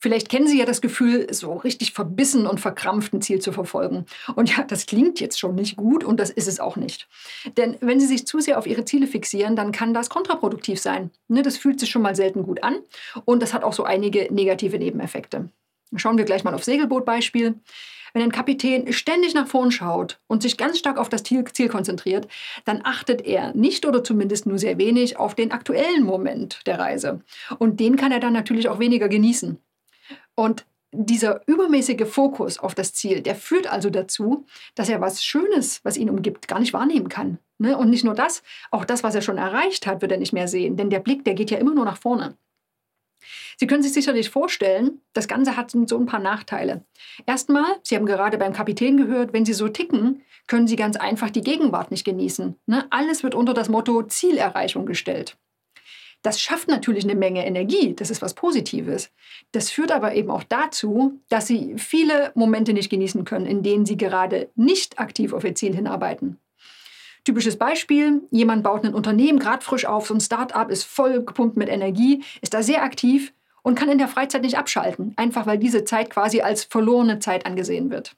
Vielleicht kennen Sie ja das Gefühl, so richtig verbissen und verkrampft ein Ziel zu verfolgen. Und ja, das klingt jetzt schon nicht gut und das ist es auch nicht. Denn wenn Sie sich zu sehr auf Ihre Ziele fixieren, dann kann das kontraproduktiv sein. Ne, das fühlt sich schon mal selten gut an und das hat auch so einige negative Nebeneffekte. Schauen wir gleich mal auf Segelbootbeispiel. Wenn ein Kapitän ständig nach vorn schaut und sich ganz stark auf das Ziel, konzentriert, dann achtet er nicht oder zumindest nur sehr wenig auf den aktuellen Moment der Reise. Und den kann er dann natürlich auch weniger genießen. Und dieser übermäßige Fokus auf das Ziel, der führt also dazu, dass er was Schönes, was ihn umgibt, gar nicht wahrnehmen kann. Ne? Und nicht nur das, auch das, was er schon erreicht hat, wird er nicht mehr sehen, denn der Blick, der geht ja immer nur nach vorne. Sie können sich sicherlich vorstellen, das Ganze hat so ein paar Nachteile. Erstmal, Sie haben gerade beim Kapitän gehört, wenn Sie so ticken, können Sie ganz einfach die Gegenwart nicht genießen. Ne? Alles wird unter das Motto Zielerreichung gestellt. Das schafft natürlich eine Menge Energie, das ist was Positives. Das führt aber eben auch dazu, dass sie viele Momente nicht genießen können, in denen sie gerade nicht aktiv auf ihr Ziel hinarbeiten. Typisches Beispiel, jemand baut ein Unternehmen gerade frisch auf, so ein Start-up ist voll gepumpt mit Energie, ist da sehr aktiv und kann in der Freizeit nicht abschalten, einfach weil diese Zeit quasi als verlorene Zeit angesehen wird.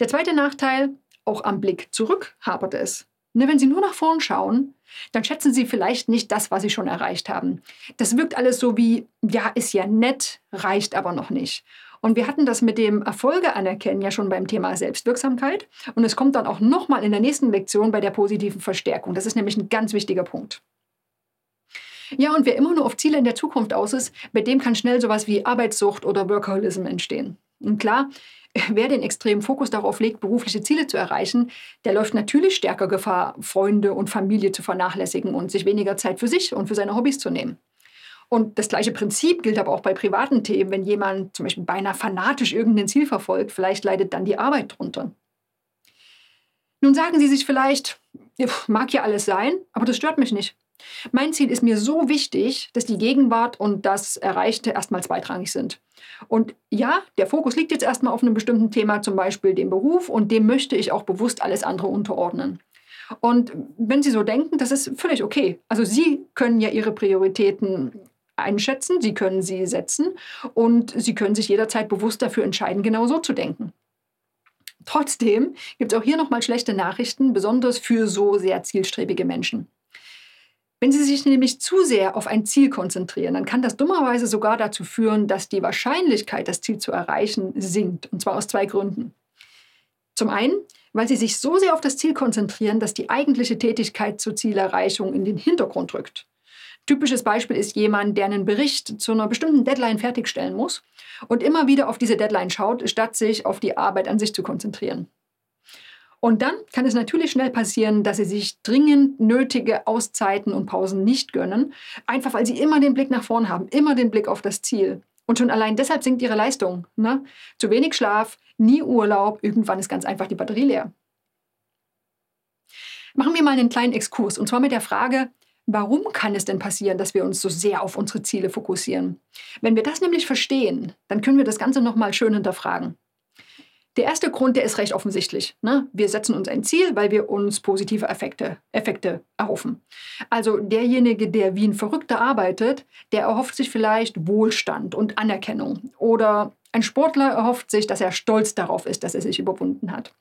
Der zweite Nachteil, auch am Blick zurück hapert es. Ne, wenn Sie nur nach vorn schauen, dann schätzen Sie vielleicht nicht das, was Sie schon erreicht haben. Das wirkt alles so wie, ja, ist ja nett, reicht aber noch nicht. Und wir hatten das mit dem Erfolge anerkennen ja schon beim Thema Selbstwirksamkeit. Und es kommt dann auch nochmal in der nächsten Lektion bei der positiven Verstärkung. Das ist nämlich ein ganz wichtiger Punkt. Ja, und wer immer nur auf Ziele in der Zukunft aus ist, bei dem kann schnell sowas wie Arbeitssucht oder Workaholism entstehen. Und klar, wer den extremen Fokus darauf legt, berufliche Ziele zu erreichen, der läuft natürlich stärker Gefahr, Freunde und Familie zu vernachlässigen und sich weniger Zeit für sich und für seine Hobbys zu nehmen. Und das gleiche Prinzip gilt aber auch bei privaten Themen. Wenn jemand zum Beispiel beinahe fanatisch irgendein Ziel verfolgt, vielleicht leidet dann die Arbeit drunter. Nun sagen Sie sich vielleicht, mag ja alles sein, aber das stört mich nicht. Mein Ziel ist mir so wichtig, dass die Gegenwart und das Erreichte erstmal zweitrangig sind. Und ja, der Fokus liegt jetzt erstmal auf einem bestimmten Thema, zum Beispiel dem Beruf, und dem möchte ich auch bewusst alles andere unterordnen. Und wenn Sie so denken, das ist völlig okay. Also Sie können ja Ihre Prioritäten einschätzen, Sie können sie setzen und Sie können sich jederzeit bewusst dafür entscheiden, genau so zu denken. Trotzdem gibt es auch hier nochmal schlechte Nachrichten, besonders für so sehr zielstrebige Menschen. Wenn Sie sich nämlich zu sehr auf ein Ziel konzentrieren, dann kann das dummerweise sogar dazu führen, dass die Wahrscheinlichkeit, das Ziel zu erreichen, sinkt. Und zwar aus zwei Gründen. Zum einen, weil Sie sich so sehr auf das Ziel konzentrieren, dass die eigentliche Tätigkeit zur Zielerreichung in den Hintergrund rückt. Typisches Beispiel ist jemand, der einen Bericht zu einer bestimmten Deadline fertigstellen muss und immer wieder auf diese Deadline schaut, statt sich auf die Arbeit an sich zu konzentrieren. Und dann kann es natürlich schnell passieren, dass sie sich dringend nötige Auszeiten und Pausen nicht gönnen, einfach weil sie immer den Blick nach vorn haben, immer den Blick auf das Ziel. Und schon allein deshalb sinkt ihre Leistung. Ne? Zu wenig Schlaf, nie Urlaub, irgendwann ist ganz einfach die Batterie leer. Machen wir mal einen kleinen Exkurs und zwar mit der Frage, warum kann es denn passieren, dass wir uns so sehr auf unsere Ziele fokussieren? Wenn wir das nämlich verstehen, dann können wir das Ganze nochmal schön hinterfragen. Der erste Grund, der ist recht offensichtlich. Ne? Wir setzen uns ein Ziel, weil wir uns positive Effekte, Effekte erhoffen. Also derjenige, der wie ein Verrückter arbeitet, der erhofft sich vielleicht Wohlstand und Anerkennung. Oder ein Sportler erhofft sich, dass er stolz darauf ist, dass er sich überwunden hat.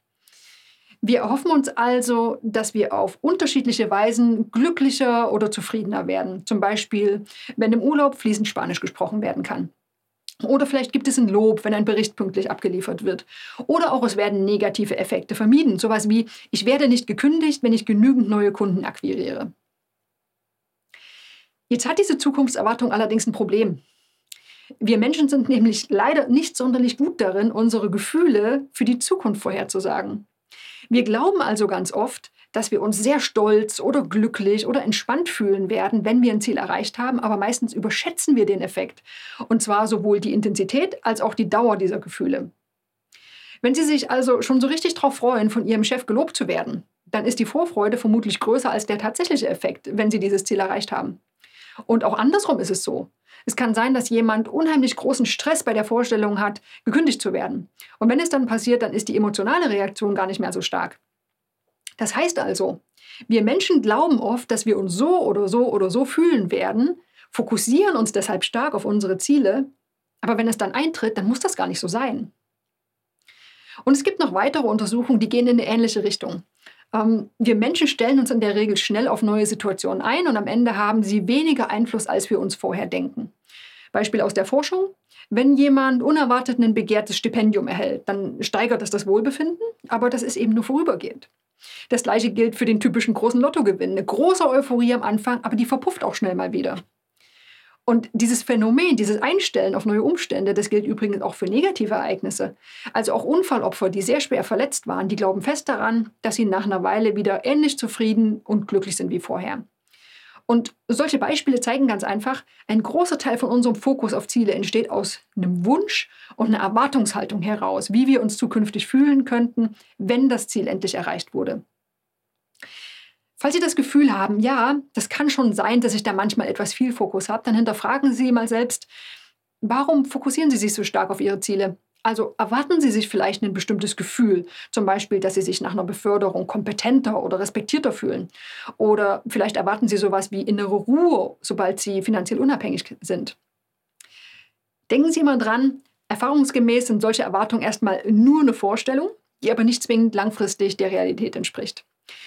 Wir erhoffen uns also, dass wir auf unterschiedliche Weisen glücklicher oder zufriedener werden. Zum Beispiel, wenn im Urlaub fließend Spanisch gesprochen werden kann. Oder vielleicht gibt es ein Lob, wenn ein Bericht pünktlich abgeliefert wird. Oder auch es werden negative Effekte vermieden. Sowas wie, ich werde nicht gekündigt, wenn ich genügend neue Kunden akquiriere. Jetzt hat diese Zukunftserwartung allerdings ein Problem. Wir Menschen sind nämlich leider nicht sonderlich gut darin, unsere Gefühle für die Zukunft vorherzusagen. Wir glauben also ganz oft, dass wir uns sehr stolz oder glücklich oder entspannt fühlen werden, wenn wir ein Ziel erreicht haben, aber meistens überschätzen wir den Effekt. Und zwar sowohl die Intensität als auch die Dauer dieser Gefühle. Wenn Sie sich also schon so richtig darauf freuen, von Ihrem Chef gelobt zu werden, dann ist die Vorfreude vermutlich größer als der tatsächliche Effekt, wenn Sie dieses Ziel erreicht haben. Und auch andersrum ist es so. Es kann sein, dass jemand unheimlich großen Stress bei der Vorstellung hat, gekündigt zu werden. Und wenn es dann passiert, dann ist die emotionale Reaktion gar nicht mehr so stark. Das heißt also, wir Menschen glauben oft, dass wir uns so oder so oder so fühlen werden, fokussieren uns deshalb stark auf unsere Ziele, Aber wenn es dann eintritt, dann muss das gar nicht so sein. Und es gibt noch weitere Untersuchungen, die gehen in eine ähnliche Richtung. Ähm, wir Menschen stellen uns in der Regel schnell auf neue Situationen ein und am Ende haben sie weniger Einfluss, als wir uns vorher denken. Beispiel aus der Forschung. Wenn jemand unerwartet ein begehrtes Stipendium erhält, dann steigert das das Wohlbefinden, aber das ist eben nur vorübergehend. Das gleiche gilt für den typischen großen Lottogewinn. Eine große Euphorie am Anfang, aber die verpufft auch schnell mal wieder. Und dieses Phänomen, dieses Einstellen auf neue Umstände, das gilt übrigens auch für negative Ereignisse. Also auch Unfallopfer, die sehr schwer verletzt waren, die glauben fest daran, dass sie nach einer Weile wieder ähnlich zufrieden und glücklich sind wie vorher. Und solche Beispiele zeigen ganz einfach, ein großer Teil von unserem Fokus auf Ziele entsteht aus einem Wunsch und einer Erwartungshaltung heraus, wie wir uns zukünftig fühlen könnten, wenn das Ziel endlich erreicht wurde. Falls Sie das Gefühl haben, ja, das kann schon sein, dass ich da manchmal etwas viel Fokus habe, dann hinterfragen Sie mal selbst, warum fokussieren Sie sich so stark auf Ihre Ziele? Also erwarten Sie sich vielleicht ein bestimmtes Gefühl, zum Beispiel, dass Sie sich nach einer Beförderung kompetenter oder respektierter fühlen. Oder vielleicht erwarten Sie sowas wie innere Ruhe, sobald Sie finanziell unabhängig sind. Denken Sie immer dran, erfahrungsgemäß sind solche Erwartungen erstmal nur eine Vorstellung, die aber nicht zwingend langfristig der Realität entspricht.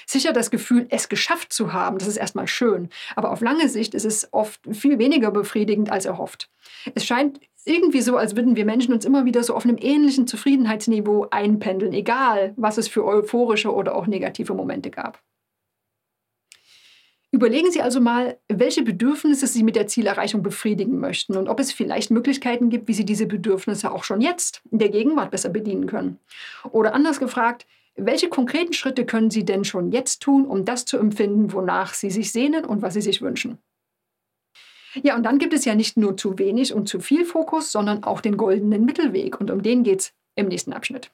Sicher das Gefühl, es geschafft zu haben, das ist erstmal schön, aber auf lange Sicht ist es oft viel weniger befriedigend als erhofft. Es scheint irgendwie so, als würden wir Menschen uns immer wieder so auf einem ähnlichen Zufriedenheitsniveau einpendeln, egal was es für euphorische oder auch negative Momente gab. Überlegen Sie also mal, welche Bedürfnisse Sie mit der Zielerreichung befriedigen möchten und ob es vielleicht Möglichkeiten gibt, wie Sie diese Bedürfnisse auch schon jetzt in der Gegenwart besser bedienen können. Oder anders gefragt, welche konkreten Schritte können Sie denn schon jetzt tun, um das zu empfinden, wonach Sie sich sehnen und was Sie sich wünschen? Ja, und dann gibt es ja nicht nur zu wenig und zu viel Fokus, sondern auch den goldenen Mittelweg. Und um den geht es im nächsten Abschnitt.